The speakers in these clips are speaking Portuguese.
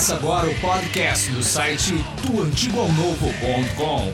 Começa agora o podcast do site doantigoalnovo.com.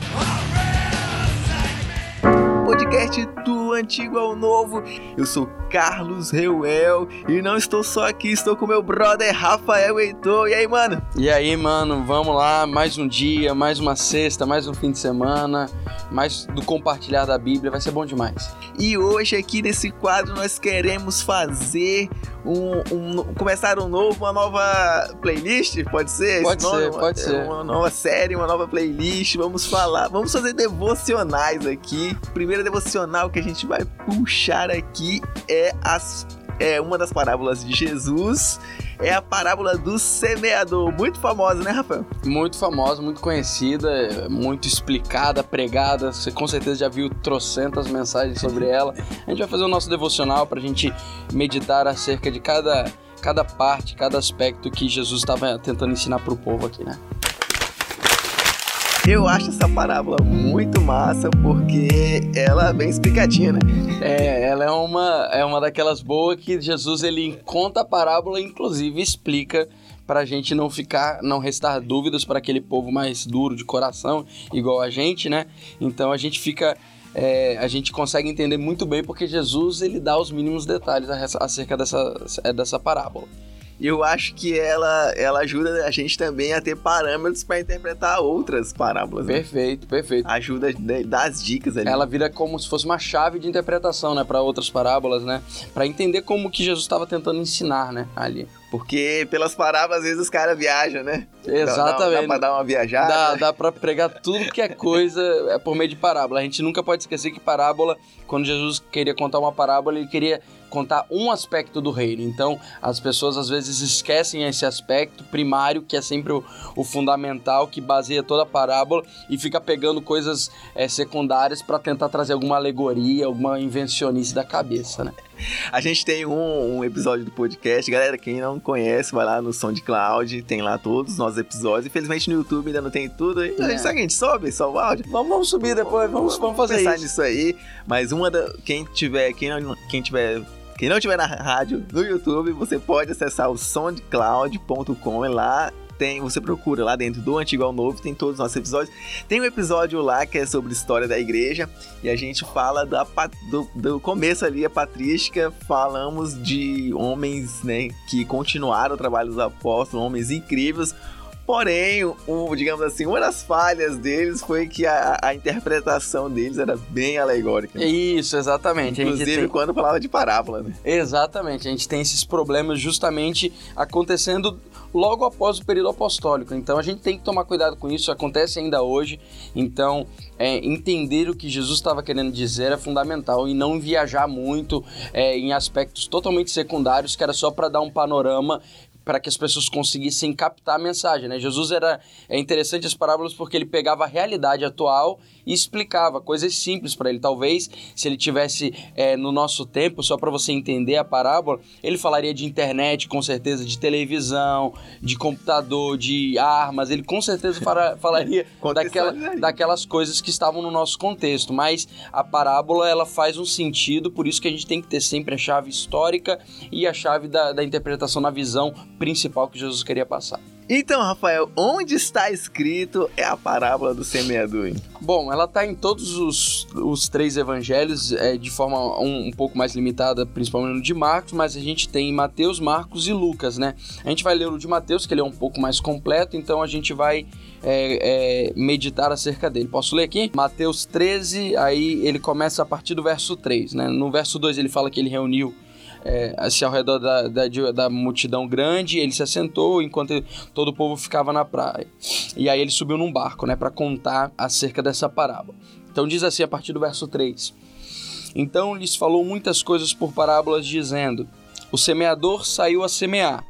Podcast do Antigo ao Novo. Eu sou Carlos Reuel e não estou só aqui, estou com meu brother Rafael Heitor. E aí, mano? E aí, mano, vamos lá, mais um dia, mais uma sexta, mais um fim de semana, mais do compartilhar da Bíblia, vai ser bom demais. E hoje aqui nesse quadro nós queremos fazer um, um começar um novo, uma nova playlist, pode ser? Pode Esse ser, pode ser. Uma nova série, uma nova playlist. Vamos falar, vamos fazer devocionais aqui. Primeira devocional que a gente vai puxar aqui é as é uma das parábolas de Jesus, é a parábola do semeador, muito famosa, né, Rafael? Muito famosa, muito conhecida, muito explicada, pregada. Você com certeza já viu trocentas mensagens sobre ela. A gente vai fazer o nosso devocional pra gente meditar acerca de cada, cada parte, cada aspecto que Jesus estava tentando ensinar pro povo aqui, né? Eu acho essa parábola muito massa porque ela é bem explicadinha, né? É, ela é uma, é uma daquelas boas que Jesus ele conta a parábola, inclusive explica para a gente não ficar, não restar dúvidas para aquele povo mais duro de coração, igual a gente, né? Então a gente fica, é, a gente consegue entender muito bem porque Jesus ele dá os mínimos detalhes acerca dessa, é, dessa parábola. Eu acho que ela, ela ajuda a gente também a ter parâmetros para interpretar outras parábolas. né? Perfeito, perfeito. Ajuda a dar as dicas ali. Ela vira como se fosse uma chave de interpretação, né, para outras parábolas, né, para entender como que Jesus estava tentando ensinar, né, ali. Porque pelas parábolas, às vezes os caras viajam, né? Exatamente. Dá, dá, pra dar uma viajada. Dá, dá pra pregar tudo que é coisa é por meio de parábola. A gente nunca pode esquecer que parábola, quando Jesus queria contar uma parábola, ele queria contar um aspecto do reino. Então, as pessoas às vezes esquecem esse aspecto primário, que é sempre o, o fundamental, que baseia toda a parábola, e fica pegando coisas é, secundárias para tentar trazer alguma alegoria, alguma invencionice da cabeça, né? A gente tem um, um, episódio do podcast. Galera, quem não conhece, vai lá no SoundCloud, tem lá todos os nossos episódios. Infelizmente no YouTube ainda não tem tudo. Aí, É. Sabe que a gente sobe só o áudio? Vamos, vamos subir depois, vamos, vamos fazer pensar isso. nisso aí. Mas uma da. Quem tiver. Quem não, quem tiver. Quem não tiver na rádio, no YouTube, você pode acessar o soundcloud.com e lá tem, você procura lá dentro do Antigo ao Novo, tem todos os nossos episódios. Tem um episódio lá que é sobre história da igreja e a gente fala da, do, do começo ali, a patrística, falamos de homens né, que continuaram o trabalho dos apóstolos, homens incríveis. Porém, o, digamos assim, uma das falhas deles foi que a, a interpretação deles era bem alegórica. Isso, exatamente. Inclusive tem- quando falava de parábola, né? Exatamente, a gente tem esses problemas justamente acontecendo logo após o período apostólico. Então a gente tem que tomar cuidado com isso, acontece ainda hoje. Então é, entender o que Jesus estava querendo dizer é fundamental e não viajar muito é, em aspectos totalmente secundários que era só para dar um panorama para que as pessoas conseguissem captar a mensagem, né? Jesus era é interessante as parábolas porque ele pegava a realidade atual e explicava coisas simples para ele. Talvez se ele tivesse é, no nosso tempo, só para você entender a parábola, ele falaria de internet, com certeza, de televisão, de computador, de armas. Ele com certeza fala- falaria daquela, daquelas coisas que estavam no nosso contexto. Mas a parábola ela faz um sentido, por isso que a gente tem que ter sempre a chave histórica e a chave da, da interpretação na visão principal que Jesus queria passar. Então, Rafael, onde está escrito é a parábola do semeador? Bom, ela está em todos os, os três evangelhos, é, de forma um, um pouco mais limitada, principalmente no de Marcos, mas a gente tem Mateus, Marcos e Lucas, né? A gente vai ler o de Mateus, que ele é um pouco mais completo, então a gente vai é, é, meditar acerca dele. Posso ler aqui? Mateus 13, aí ele começa a partir do verso 3, né? No verso 2 ele fala que ele reuniu é, assim, ao redor da, da, da multidão grande, ele se assentou enquanto todo o povo ficava na praia. E aí ele subiu num barco, né, para contar acerca dessa parábola. Então diz assim a partir do verso 3. Então lhes falou muitas coisas por parábolas, dizendo: O semeador saiu a semear.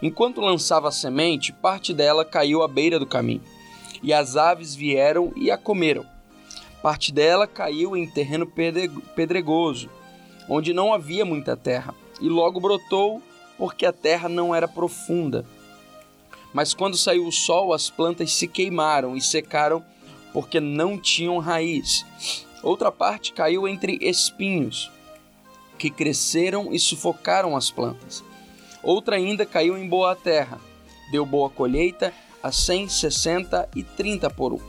Enquanto lançava a semente, parte dela caiu à beira do caminho, e as aves vieram e a comeram. Parte dela caiu em terreno pedre- pedregoso, onde não havia muita terra, e logo brotou, porque a terra não era profunda. Mas quando saiu o sol, as plantas se queimaram e secaram, porque não tinham raiz. Outra parte caiu entre espinhos, que cresceram e sufocaram as plantas. Outra ainda caiu em boa terra, deu boa colheita a 100, 60 e 30 por um.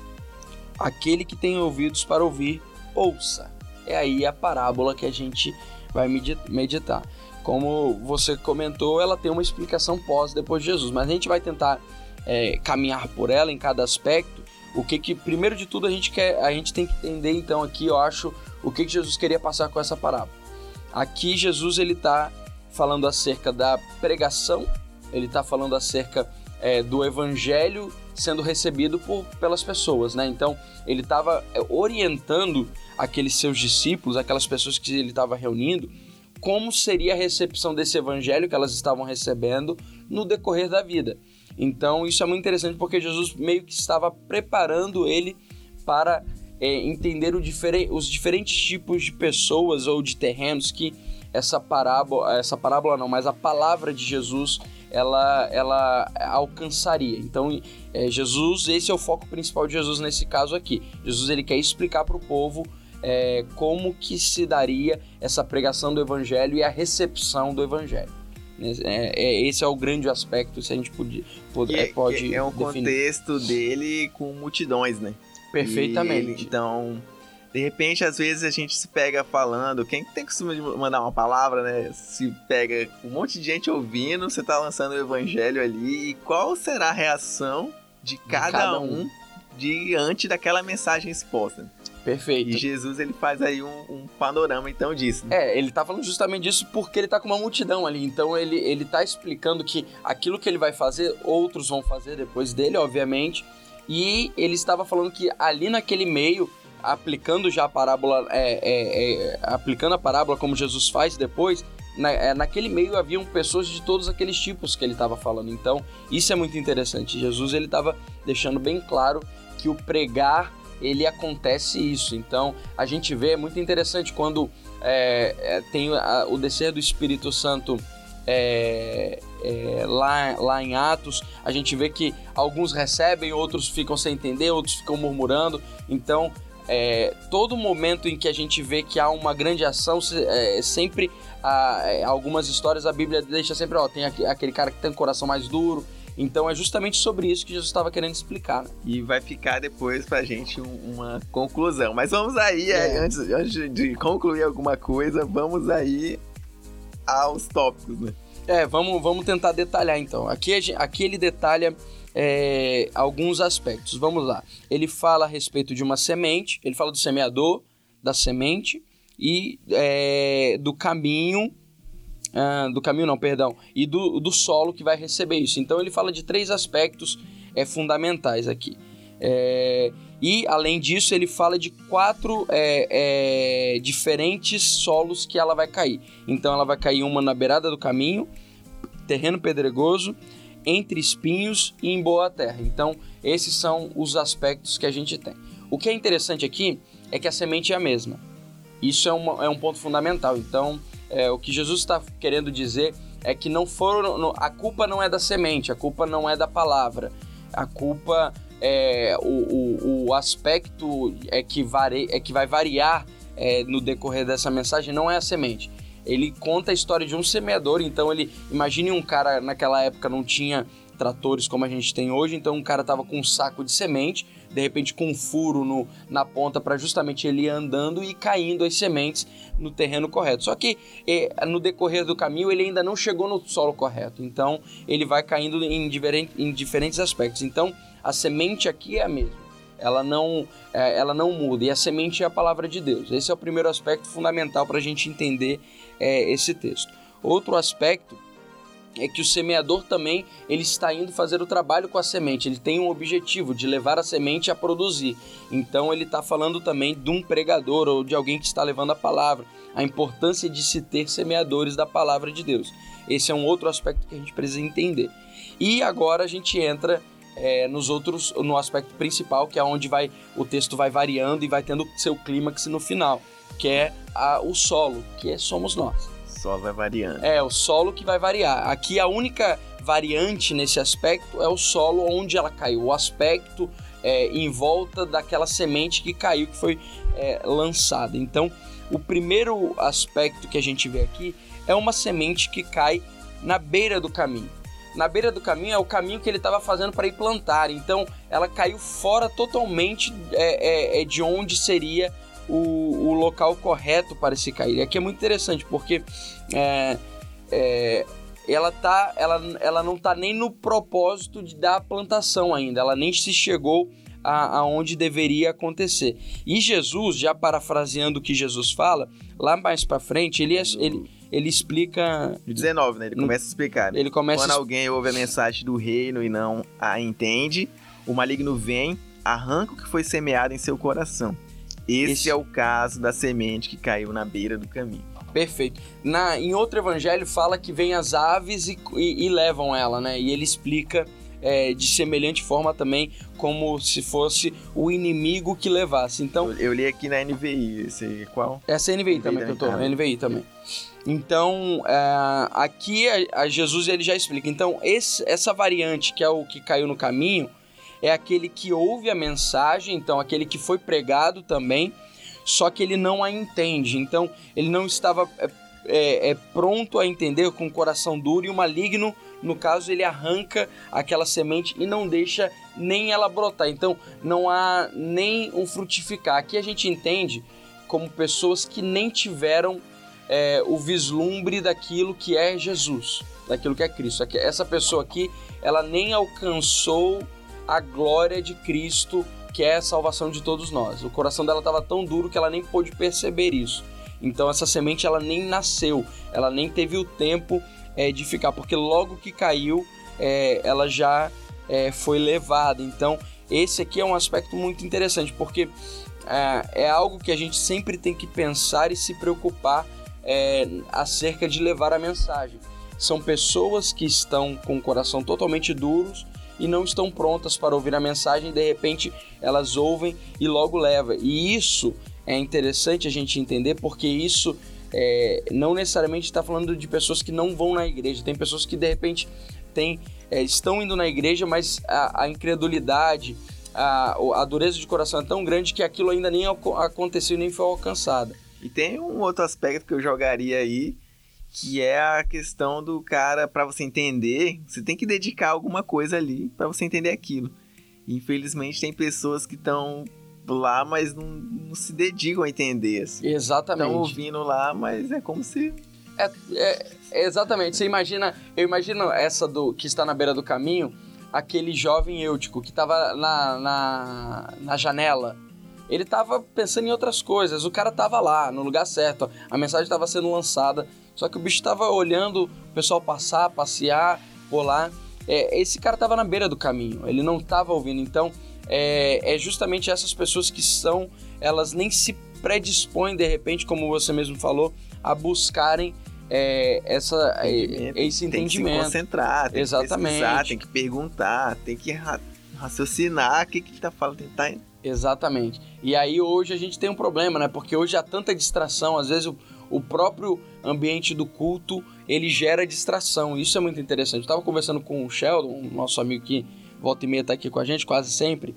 Aquele que tem ouvidos para ouvir, ouça. É aí a parábola que a gente vai meditar. Como você comentou, ela tem uma explicação pós depois de Jesus, mas a gente vai tentar é, caminhar por ela em cada aspecto. O que que primeiro de tudo a gente quer, a gente tem que entender então aqui, eu acho, o que que Jesus queria passar com essa parábola. Aqui Jesus ele está falando acerca da pregação, ele está falando acerca é, do evangelho sendo recebido por, pelas pessoas, né? Então ele estava é, orientando aqueles seus discípulos, aquelas pessoas que ele estava reunindo, como seria a recepção desse evangelho que elas estavam recebendo no decorrer da vida. Então isso é muito interessante porque Jesus meio que estava preparando ele para é, entender os diferentes tipos de pessoas ou de terrenos que essa parábola, essa parábola não, mas a palavra de Jesus ela, ela alcançaria. Então, é, Jesus, esse é o foco principal de Jesus nesse caso aqui. Jesus ele quer explicar para o povo é, como que se daria essa pregação do evangelho e a recepção do evangelho. É, é, esse é o grande aspecto, se a gente pode, pode, é, pode é um definir. contexto dele com multidões, né? Perfeitamente. Ele, então, de repente, às vezes a gente se pega falando, quem tem costume de mandar uma palavra, né? Se pega um monte de gente ouvindo, você tá lançando o evangelho ali, e qual será a reação de cada, de cada um, um diante daquela mensagem exposta? Perfeito. E Jesus ele faz aí um, um, panorama então disso. Né? É, ele tá falando justamente disso porque ele tá com uma multidão ali. Então ele, ele tá explicando que aquilo que ele vai fazer, outros vão fazer depois dele, obviamente. E ele estava falando que ali naquele meio, aplicando já a parábola, é, é, é, aplicando a parábola como Jesus faz depois, na, é, naquele meio haviam pessoas de todos aqueles tipos que ele estava falando. Então isso é muito interessante. Jesus ele estava deixando bem claro que o pregar ele acontece isso. Então a gente vê, é muito interessante quando é, é, tem a, o descer do Espírito Santo é, é, lá, lá em Atos, a gente vê que alguns recebem, outros ficam sem entender, outros ficam murmurando. Então, é, todo momento em que a gente vê que há uma grande ação, é, sempre há, é, algumas histórias a Bíblia deixa sempre, ó, tem aquele cara que tem um coração mais duro, então é justamente sobre isso que Jesus estava querendo explicar. Né? E vai ficar depois pra gente uma conclusão. Mas vamos aí, é. antes, antes de concluir alguma coisa, vamos aí aos tópicos, né? É, vamos, vamos tentar detalhar então. Aqui, aqui ele detalha é, alguns aspectos. Vamos lá. Ele fala a respeito de uma semente, ele fala do semeador, da semente e é, do caminho ah, do caminho não, perdão, e do, do solo que vai receber isso. Então ele fala de três aspectos é, fundamentais aqui. É, e além disso, ele fala de quatro é, é, diferentes solos que ela vai cair. Então ela vai cair uma na beirada do caminho, terreno pedregoso, entre espinhos e em boa terra. Então esses são os aspectos que a gente tem. O que é interessante aqui é que a semente é a mesma. Isso é, uma, é um ponto fundamental. Então é, o que Jesus está querendo dizer é que não foram. A culpa não é da semente, a culpa não é da palavra. A culpa é o, o, o aspecto é que, é que vai variar é, no decorrer dessa mensagem não é a semente. Ele conta a história de um semeador, então ele imagine um cara naquela época não tinha tratores como a gente tem hoje, então um cara tava com um saco de semente, de repente com um furo no, na ponta para justamente ele ir andando e caindo as sementes no terreno correto. Só que é, no decorrer do caminho ele ainda não chegou no solo correto, então ele vai caindo em, em diferentes aspectos. Então a semente aqui é a mesma. Ela não, é, ela não muda. E a semente é a palavra de Deus. Esse é o primeiro aspecto fundamental para a gente entender é, esse texto. Outro aspecto é que o semeador também ele está indo fazer o trabalho com a semente. Ele tem um objetivo de levar a semente a produzir. Então ele está falando também de um pregador ou de alguém que está levando a palavra. A importância de se ter semeadores da palavra de Deus. Esse é um outro aspecto que a gente precisa entender. E agora a gente entra é, nos outros, no aspecto principal, que é onde vai o texto vai variando e vai tendo seu clímax no final, que é a, o solo, que é, somos nós solo vai variando. É, o solo que vai variar. Aqui a única variante nesse aspecto é o solo onde ela caiu, o aspecto é, em volta daquela semente que caiu, que foi é, lançada. Então, o primeiro aspecto que a gente vê aqui é uma semente que cai na beira do caminho. Na beira do caminho é o caminho que ele estava fazendo para ir plantar. Então ela caiu fora totalmente é, é, é de onde seria o, o, local correto para se cair. E aqui é muito interessante porque é, é, ela, tá, ela, ela não está nem no propósito de dar a plantação ainda, ela nem se chegou aonde deveria acontecer. E Jesus, já parafraseando o que Jesus fala, lá mais para frente, ele, ele, ele explica. 19, né? Ele começa a explicar. Ele começa Quando alguém ouve a mensagem do reino e não a entende, o maligno vem, arranca o que foi semeado em seu coração. Esse, Esse... é o caso da semente que caiu na beira do caminho. Perfeito. Na, em outro evangelho fala que vem as aves e, e, e levam ela, né? E ele explica é, de semelhante forma também, como se fosse o inimigo que levasse. Então, eu, eu li aqui na NVI, esse qual? Essa é a NVI, NVI também que eu tô, ah, NVI também. Então, é, aqui a, a, Jesus ele já explica. Então, esse, essa variante que é o que caiu no caminho é aquele que ouve a mensagem, então aquele que foi pregado também, só que ele não a entende. Então, ele não estava é, é, é pronto a entender com o coração duro e o maligno no caso, ele arranca aquela semente e não deixa nem ela brotar. Então, não há nem um frutificar. Aqui a gente entende como pessoas que nem tiveram é, o vislumbre daquilo que é Jesus, daquilo que é Cristo. Essa pessoa aqui, ela nem alcançou a glória de Cristo, que é a salvação de todos nós. O coração dela estava tão duro que ela nem pôde perceber isso. Então essa semente ela nem nasceu, ela nem teve o tempo é, edificar, porque logo que caiu, é, ela já é, foi levada. Então, esse aqui é um aspecto muito interessante, porque é, é algo que a gente sempre tem que pensar e se preocupar é, acerca de levar a mensagem. São pessoas que estão com o coração totalmente duros e não estão prontas para ouvir a mensagem, de repente elas ouvem e logo leva. E isso é interessante a gente entender porque isso é, não necessariamente está falando de pessoas que não vão na igreja. Tem pessoas que de repente tem, é, estão indo na igreja, mas a, a incredulidade, a, a, dureza de coração é tão grande que aquilo ainda nem aconteceu nem foi alcançado. E tem um outro aspecto que eu jogaria aí, que é a questão do cara, para você entender, você tem que dedicar alguma coisa ali para você entender aquilo. Infelizmente tem pessoas que estão lá, mas não, não se dedicam a entender. Assim. Exatamente. Estão ouvindo lá, mas é como se. É, é, exatamente. Você imagina, eu imagino essa do que está na beira do caminho, aquele jovem eutico que estava na, na, na janela. Ele estava pensando em outras coisas. O cara estava lá, no lugar certo. A mensagem estava sendo lançada. Só que o bicho estava olhando o pessoal passar, passear por lá. É, esse cara estava na beira do caminho. Ele não estava ouvindo. Então, é, é justamente essas pessoas que são, elas nem se predispõem de repente, como você mesmo falou, a buscarem é, essa, é, esse entendimento. Tem que se concentrar, tem Exatamente. que pesquisar, tem que perguntar, tem que raciocinar o que que tá falando, tentar... Exatamente. E aí hoje a gente tem um problema, né? Porque hoje há tanta distração, às vezes o, o próprio ambiente do culto, ele gera distração. Isso é muito interessante. Eu estava conversando com o Sheldon, nosso amigo que volta e meia tá aqui com a gente, quase sempre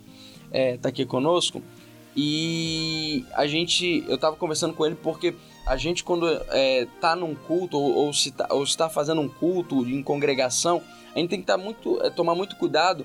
é, tá aqui conosco. E a gente, eu tava conversando com ele porque a gente quando é, tá num culto ou, ou se tá, está fazendo um culto em congregação, a gente tem que tá muito, é, tomar muito cuidado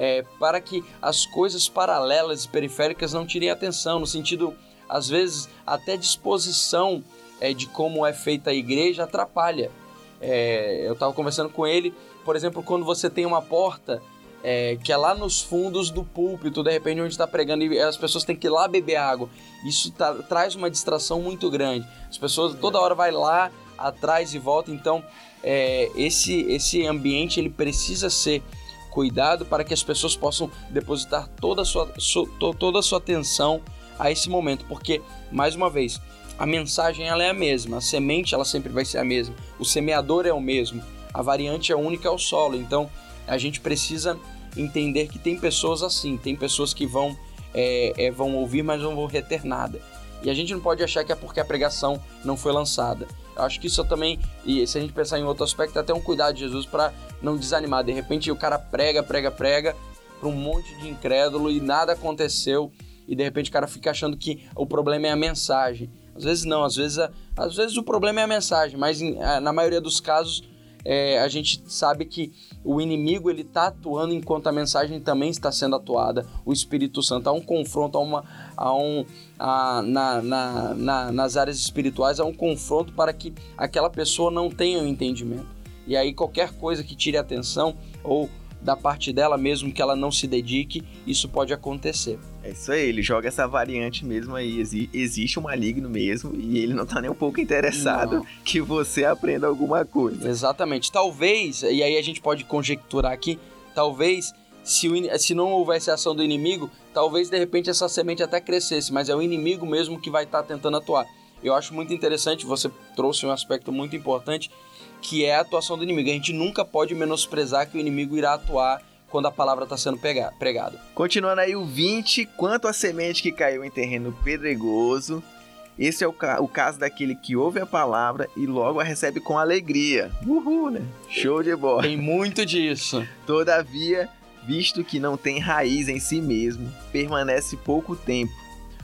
é, para que as coisas paralelas e periféricas não tirem atenção, no sentido, às vezes, até disposição é, de como é feita a igreja atrapalha. É, eu estava conversando com ele, por exemplo, quando você tem uma porta é, que é lá nos fundos do púlpito, de repente onde está pregando e as pessoas têm que ir lá beber água. Isso tá, traz uma distração muito grande. As pessoas toda hora vai lá atrás e volta. Então é, esse esse ambiente ele precisa ser cuidado para que as pessoas possam depositar toda a sua, to, toda a sua atenção a esse momento, porque mais uma vez a mensagem ela é a mesma, a semente ela sempre vai ser a mesma, o semeador é o mesmo, a variante é única ao solo. Então a gente precisa entender que tem pessoas assim, tem pessoas que vão, é, é, vão ouvir, mas não vão reter nada. E a gente não pode achar que é porque a pregação não foi lançada. Acho que isso também, e se a gente pensar em outro aspecto, é até um cuidado de Jesus para não desanimar. De repente o cara prega, prega, prega para um monte de incrédulo e nada aconteceu. E de repente o cara fica achando que o problema é a mensagem. Às vezes não, às vezes, às vezes o problema é a mensagem, mas na maioria dos casos é, a gente sabe que o inimigo ele está atuando enquanto a mensagem também está sendo atuada. O Espírito Santo há um confronto, há uma, há um, há, na, na, na, nas áreas espirituais há um confronto para que aquela pessoa não tenha o um entendimento. E aí qualquer coisa que tire a atenção ou da parte dela mesmo que ela não se dedique, isso pode acontecer. É isso aí, ele joga essa variante mesmo aí. existe um maligno mesmo e ele não tá nem um pouco interessado não. que você aprenda alguma coisa. Exatamente. Talvez, e aí a gente pode conjecturar aqui, talvez se, o, se não houvesse ação do inimigo, talvez de repente essa semente até crescesse, mas é o inimigo mesmo que vai estar tá tentando atuar. Eu acho muito interessante, você trouxe um aspecto muito importante que é a atuação do inimigo. A gente nunca pode menosprezar que o inimigo irá atuar quando a palavra está sendo pregada. Continuando aí o 20, quanto à semente que caiu em terreno pedregoso, esse é o, ca o, caso daquele que ouve a palavra e logo a recebe com alegria. Uhul, né? Show de bola. Tem muito disso. Todavia, visto que não tem raiz em si mesmo, permanece pouco tempo.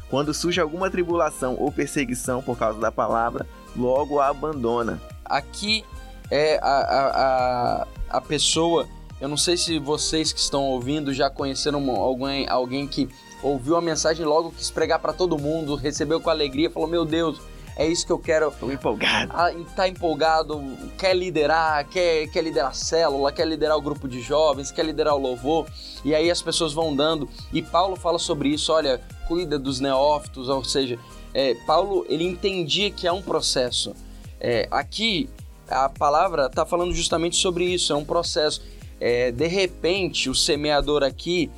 Quando surge alguma tribulação ou perseguição por causa da palavra, logo a abandona. Aqui é a, a, a, a pessoa. Eu não sei se vocês que estão ouvindo já conheceram alguém, alguém que ouviu a mensagem logo quis pregar para todo mundo, recebeu com alegria, falou: Meu Deus, é isso que eu quero. Tô empolgado. Ah, tá empolgado, quer liderar, quer, quer liderar a célula, quer liderar o grupo de jovens, quer liderar o louvor. E aí as pessoas vão dando. E Paulo fala sobre isso: olha, cuida dos neófitos, ou seja, é, Paulo ele entendia que é um processo. É, aqui a palavra está falando justamente sobre isso, é um processo. É, de repente, o semeador aqui,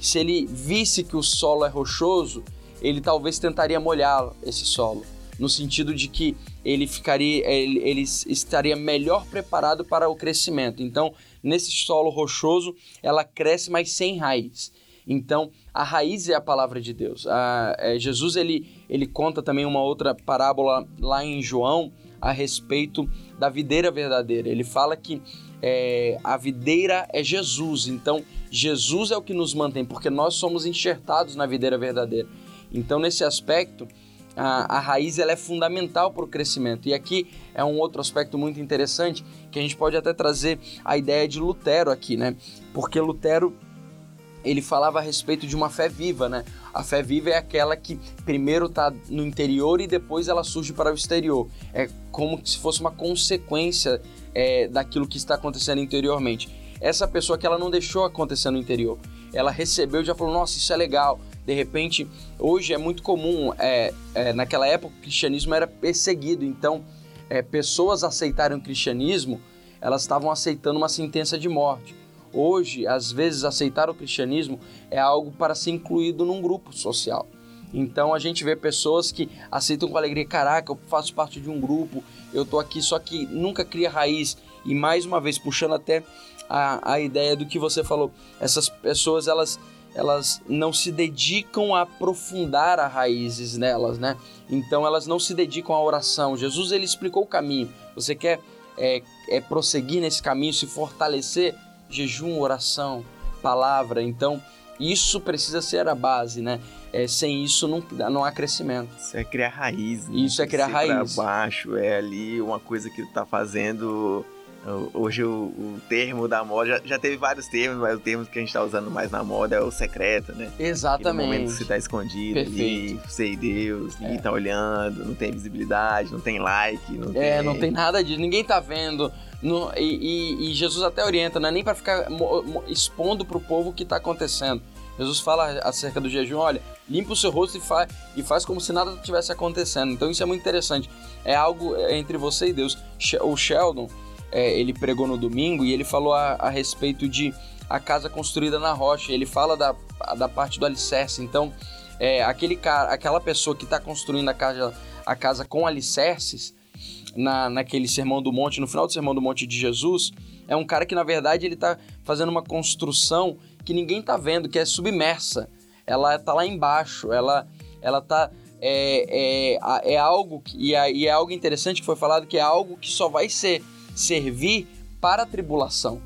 se ele visse que o solo é rochoso, ele talvez tentaria molhar esse solo, no sentido de que ele ficaria, ele, ele estaria melhor preparado para o crescimento. Então, nesse solo rochoso, ela cresce, mas sem raiz. Então, a raiz é a palavra de Deus. A, é, Jesus ele, ele conta também uma outra parábola lá em João a respeito da videira verdadeira. Ele fala que é, a videira é Jesus, então Jesus é o que nos mantém, porque nós somos enxertados na videira verdadeira. Então, nesse aspecto, a, a raiz ela é fundamental para o crescimento. E aqui é um outro aspecto muito interessante que a gente pode até trazer a ideia de Lutero aqui, né? Porque Lutero ele falava a respeito de uma fé viva, né? A fé viva é aquela que primeiro está no interior e depois ela surge para o exterior. É como se fosse uma consequência é, daquilo que está acontecendo interiormente. Essa pessoa que ela não deixou acontecer no interior, ela recebeu e já falou: Nossa, isso é legal. De repente, hoje é muito comum, é, é naquela época o cristianismo era perseguido, então é, pessoas aceitarem o cristianismo, elas estavam aceitando uma sentença de morte. Hoje, às vezes, aceitar o cristianismo é algo para ser incluído num grupo social. Então a gente vê pessoas que aceitam com alegria, caraca, eu faço parte de um grupo, eu tô aqui, só que nunca cria raiz. E mais uma vez, puxando até a, a ideia do que você falou, essas pessoas elas, elas não se dedicam a aprofundar as raízes nelas, né? Então elas não se dedicam à oração. Jesus ele explicou o caminho. Você quer é, é prosseguir nesse caminho, se fortalecer? jejum, oração, palavra. Então, isso precisa ser a base, né? É, sem isso não, não há crescimento. Isso é criar raiz. Né? Isso é criar raiz. Pra baixo, é ali uma coisa que tá fazendo Hoje o, o, termo da moda já, já, teve vários termos, mas o termo que a gente está usando mais na moda é o secreto, né? Exatamente. no momento que você está escondido Perfeito. ali, sei Deus, ninguém é. tá olhando, não tem visibilidade, não tem like, não é, tem... não tem nada disso, ninguém tá vendo. No, e, e, e, Jesus até orienta, não é nem para ficar mo, mo, expondo para o povo o que está acontecendo. Jesus fala acerca do jejum, olha, limpa o seu rosto e, fa e faz como se nada tivesse acontecendo. Então isso é muito interessante. É algo entre você e Deus. O Sheldon, é, ele pregou no domingo e ele falou a, a, respeito de a casa construída na rocha. Ele fala da, da parte do alicerce. Então, é, aquele cara, aquela pessoa que está construindo a casa, a casa com alicerces, na, naquele Sermão do Monte, no final do Sermão do Monte de Jesus, é um cara que, na verdade, ele está fazendo uma construção que ninguém está vendo, que é submersa. Ela está lá embaixo, ela, ela tá é, é, é algo que, e é, e é algo interessante que foi falado que é algo que só vai ser servir para a tribulação.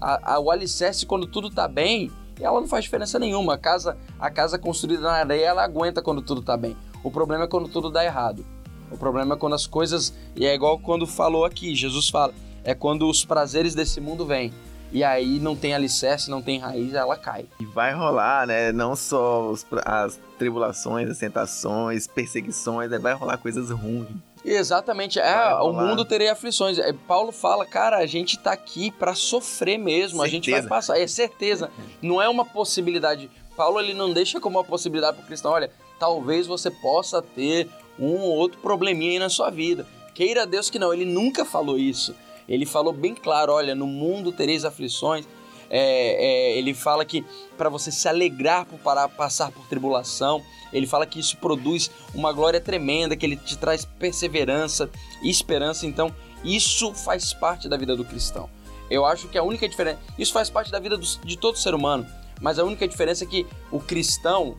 A, a, o alicerce, quando tudo está bem, ela não faz diferença nenhuma. A casa, a casa construída na areia, ela aguenta quando tudo está bem. O problema é quando tudo dá errado. O problema é quando as coisas. E é igual quando falou aqui, Jesus fala: É quando os prazeres desse mundo vêm. E aí não tem alicerce, não tem raiz, ela cai. E vai rolar, né? Não só os- as tribulações, as tentações, perseguições, né? vai rolar coisas ruins. Exatamente, é, o mundo teria aflições. É, Paulo fala, cara, a gente tá aqui pra sofrer mesmo, a gente vai Certeza. passar, é certeza. Não é uma possibilidade. Paulo ele não deixa como uma possibilidade pro cristão, olha, talvez você possa ter um ou outro probleminha aí na sua vida. Queira Deus que não, ele nunca falou isso. Ele falou bem claro, olha, no mundo tereis aflições. É, é, ele fala que para você se alegrar por parar, passar por tribulação, ele fala que isso produz uma glória tremenda, que ele te traz perseverança e esperança. Então, isso faz parte da vida do cristão. Eu acho que a única diferença. Isso faz parte da vida dos- de todo ser humano, mas a única diferença é que o cristão,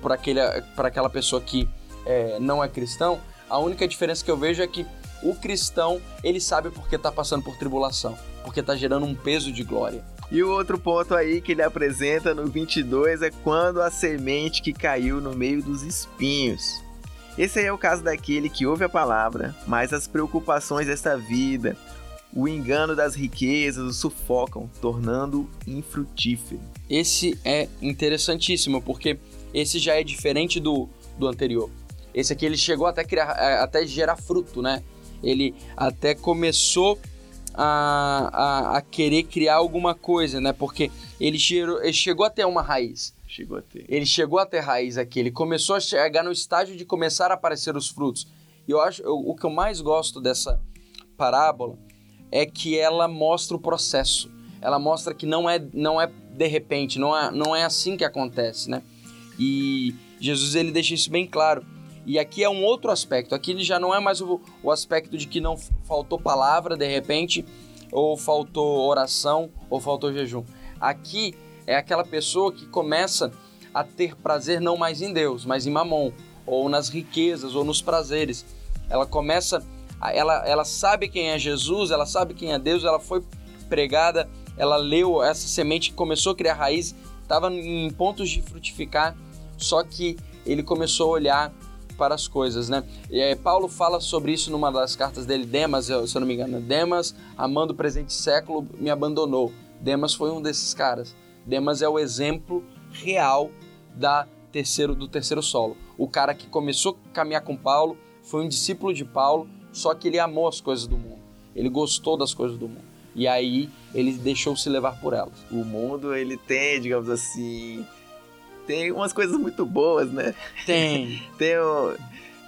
para aquela pessoa que é, não é cristão, a única diferença que eu vejo é que o cristão ele sabe porque está passando por tribulação, porque está gerando um peso de glória. E o outro ponto aí que ele apresenta no 22 é quando a semente que caiu no meio dos espinhos. Esse aí é o caso daquele que ouve a palavra, mas as preocupações desta vida, o engano das riquezas o sufocam, tornando-o infrutífero. Esse é interessantíssimo, porque esse já é diferente do, do anterior. Esse aqui ele chegou até criar, a- até gerar fruto, né? Ele até começou a, a, a querer criar alguma coisa, né? Porque ele, gerou, ele chegou até uma raiz. Chegou a ter. Ele chegou até raiz aqui. Ele começou a chegar no estágio de começar a aparecer os frutos. E eu acho eu- o que eu mais gosto dessa parábola é que ela mostra o processo. Ela mostra que não é, não é de repente, não é, não é assim que acontece, né? E Jesus ele deixa isso bem claro. E aqui é um outro aspecto. Aqui já não é mais o, o aspecto de que não faltou palavra de repente, ou faltou oração, ou faltou jejum. Aqui é aquela pessoa que começa a ter prazer não mais em Deus, mas em mamon, ou nas riquezas, ou nos prazeres. Ela começa, ela, ela sabe quem é Jesus, ela sabe quem é Deus, ela foi pregada, ela leu essa semente que começou a criar raiz, estava em pontos de frutificar, só que ele começou a olhar para as coisas, né? E, Paulo fala sobre isso numa das cartas dele, Demas, se eu não me engano, Demas, amando o presente século, me abandonou. Demas foi um desses caras. Demas é o exemplo real da terceiro, do terceiro solo. O cara que começou a caminhar com Paulo, foi um discípulo de Paulo, só que ele amou as coisas do mundo. Ele gostou das coisas do mundo. E aí ele deixou se levar por elas. O mundo, ele tem, digamos assim, tem umas coisas muito boas, né? Tem. Tem o...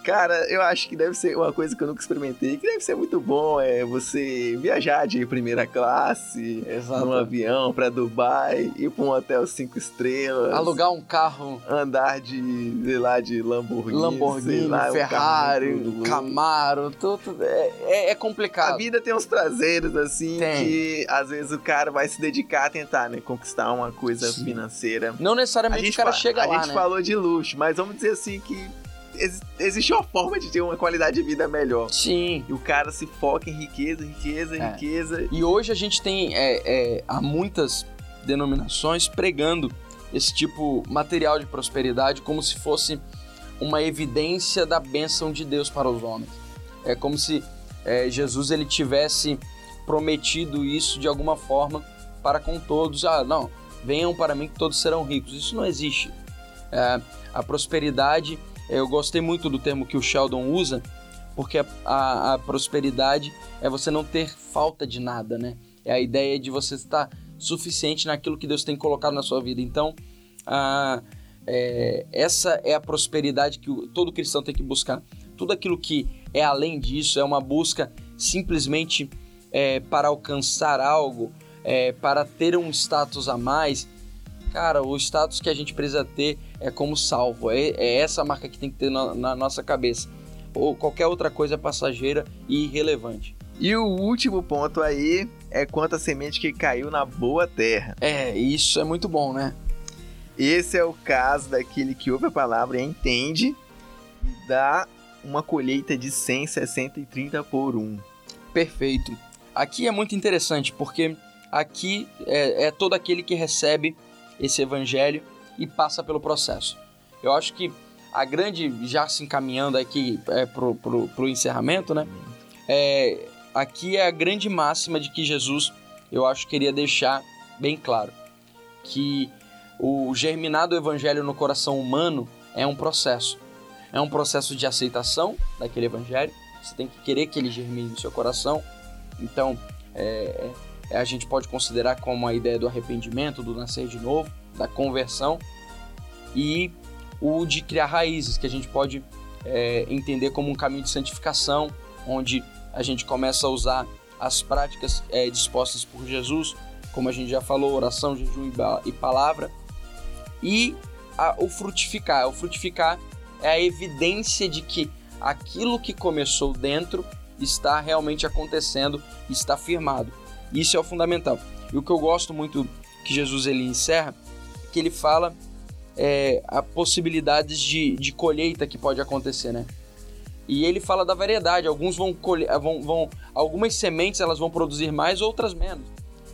Cara, eu acho que deve ser uma coisa que eu nunca experimentei, que deve ser muito bom, é você viajar de primeira classe, num avião pra Dubai, ir pra um hotel cinco estrelas, Alugar um carro andar de, sei lá, de Lamborghini, Lamborghini, lá, um Ferrari, louco. Camaro, tudo. É, é, é complicado. A vida tem uns prazeres, assim, Tem. que às vezes o cara vai se dedicar a tentar, né, conquistar uma coisa Sim. financeira. Não A necessariamente o cara fa- chega a lá, gente né? falou de luxo, mas vamos dizer assim que ex- existe uma forma de ter uma qualidade de vida melhor. Sim. E o cara se foca em riqueza, riqueza, É. riqueza. E hoje a gente tem é, é, há muitas denominações pregando esse tipo material de prosperidade como se fosse uma evidência da bênção de Deus para os homens. É como se é, Jesus ele tivesse prometido isso de alguma forma para com todos. Ah, não, venham para mim que todos serão ricos. Isso não existe. É, a prosperidade, eu gostei muito do termo que o Sheldon usa, porque a, a- a prosperidade é você não ter falta de nada, né? É a ideia de você estar suficiente naquilo que Deus tem colocado na sua vida. Então, a- é, essa é a prosperidade que todo cristão tem que buscar. Tudo aquilo que é além disso é uma busca simplesmente é, para alcançar algo, é, para ter um status a mais. Cara, o status que a gente precisa ter é como salvo. É, é essa marca que tem que ter na- na nossa cabeça. Ou qualquer outra coisa é passageira e irrelevante. E o último ponto aí é quanto a semente que caiu na boa terra. É, isso é muito bom, né? Esse é o caso daquele que ouve a palavra e entende e dá uma colheita de 100, 60 e 30 por um. Perfeito. Aqui é muito interessante porque aqui é, é todo aquele que recebe esse evangelho e passa pelo processo. Eu acho que a grande, já se encaminhando aqui é, pro, pro, pro encerramento, né? É, aqui é a grande máxima de que Jesus, eu acho, queria deixar bem claro que o germinar do evangelho no coração humano é um processo. É um processo de aceitação daquele evangelho. Você tem que querer que ele germine no seu coração. Então, é, a gente pode considerar como a ideia do arrependimento, do nascer de novo, da conversão e o de criar raízes, que a gente pode é, entender como um caminho de santificação, onde a gente começa a usar as práticas é, dispostas por Jesus, como a gente já falou, oração, jejum e palavra, e a, o frutificar. O frutificar é a evidência de que aquilo que começou dentro está realmente acontecendo, está firmado. Isso é o fundamental. E o que eu gosto muito que Jesus ele encerra, que ele fala é, a possibilidades de, de colheita que pode acontecer, né? E ele fala da variedade. Alguns vão colher, vão, vão, algumas sementes elas vão produzir mais, outras menos.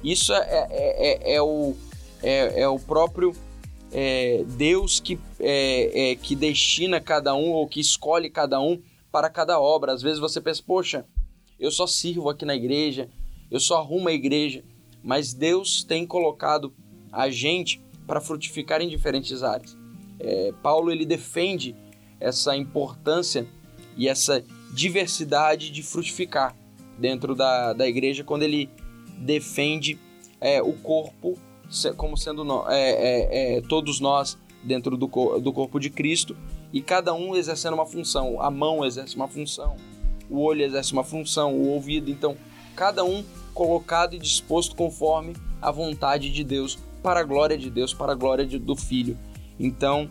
Isso é, é, é, é o, é, é, o próprio é, Deus que, é, é, que destina cada um ou que escolhe cada um para cada obra. Às vezes você pensa, poxa, eu só sirvo aqui na igreja, eu só arrumo a igreja, mas Deus tem colocado a gente para frutificar em diferentes áreas. É, Paulo ele defende essa importância e essa diversidade de frutificar dentro da, da igreja quando ele defende é, o corpo como sendo no, é, é, é, todos nós dentro do, do corpo de Cristo e cada um exercendo uma função. A mão exerce uma função, o olho exerce uma função, o ouvido. Então, cada um colocado e disposto conforme a vontade de Deus, para a glória de Deus, para a glória de, do Filho. Então,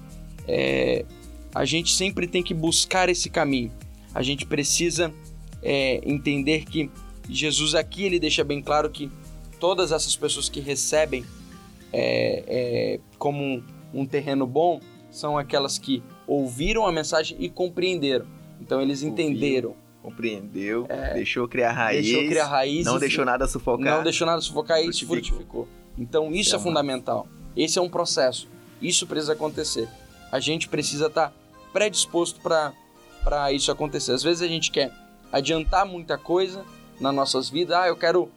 é, a gente sempre tem que buscar esse caminho. A gente precisa é, entender que Jesus aqui ele deixa bem claro que todas essas pessoas que recebem é, é, como um, um terreno bom são aquelas que ouviram a mensagem e compreenderam. Então eles entenderam. Compreendeu, é, deixou criar raiz. Deixou criar raiz. Não deixou nada sufocar. Não deixou nada sufocar e frutificou. frutificou. Então isso é, é fundamental. Esse é um processo. Isso precisa acontecer. A gente precisa estar tá predisposto para isso acontecer. Às vezes a gente quer adiantar muita coisa nas nossas vidas. Ah, eu quero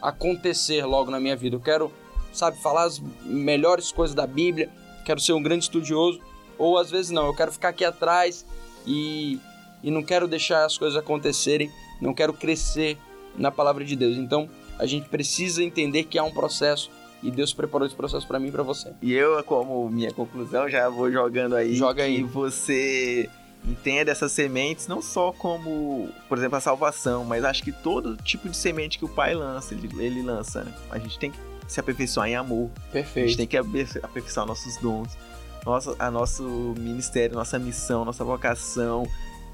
acontecer logo na minha vida. Eu quero, sabe, falar as melhores coisas da Bíblia. Quero ser um grande estudioso. Ou às vezes não, eu quero ficar aqui atrás e, e não quero deixar as coisas acontecerem. Não quero crescer na palavra de Deus. Então a gente precisa entender que há um processo e Deus preparou esse processo para mim e para você. E eu, como minha conclusão, já vou jogando aí. Joga aí. Que você entenda essas sementes não só como, por exemplo, a salvação, mas acho que todo tipo de semente que o pai lança, ele, ele lança. Né? A gente tem que se aperfeiçoar em amor. Perfeito. A gente tem que aperfeiçoar nossos dons, nosso, a nosso ministério, nossa missão, nossa vocação.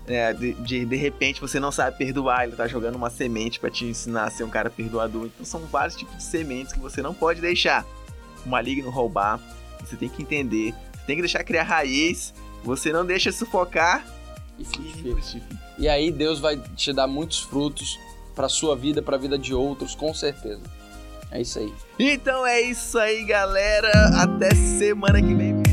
É, de, de, de repente você não sabe perdoar, ele tá jogando uma semente para te ensinar a ser um cara perdoador. Então são vários tipos de sementes que você não pode deixar o maligno roubar. Você tem que entender, você tem que deixar criar raiz você não deixa sufocar e frutifica. E aí Deus vai te dar muitos frutos para sua vida, para a vida de outros, com certeza. É isso aí. Então é isso aí, galera. Até semana que vem.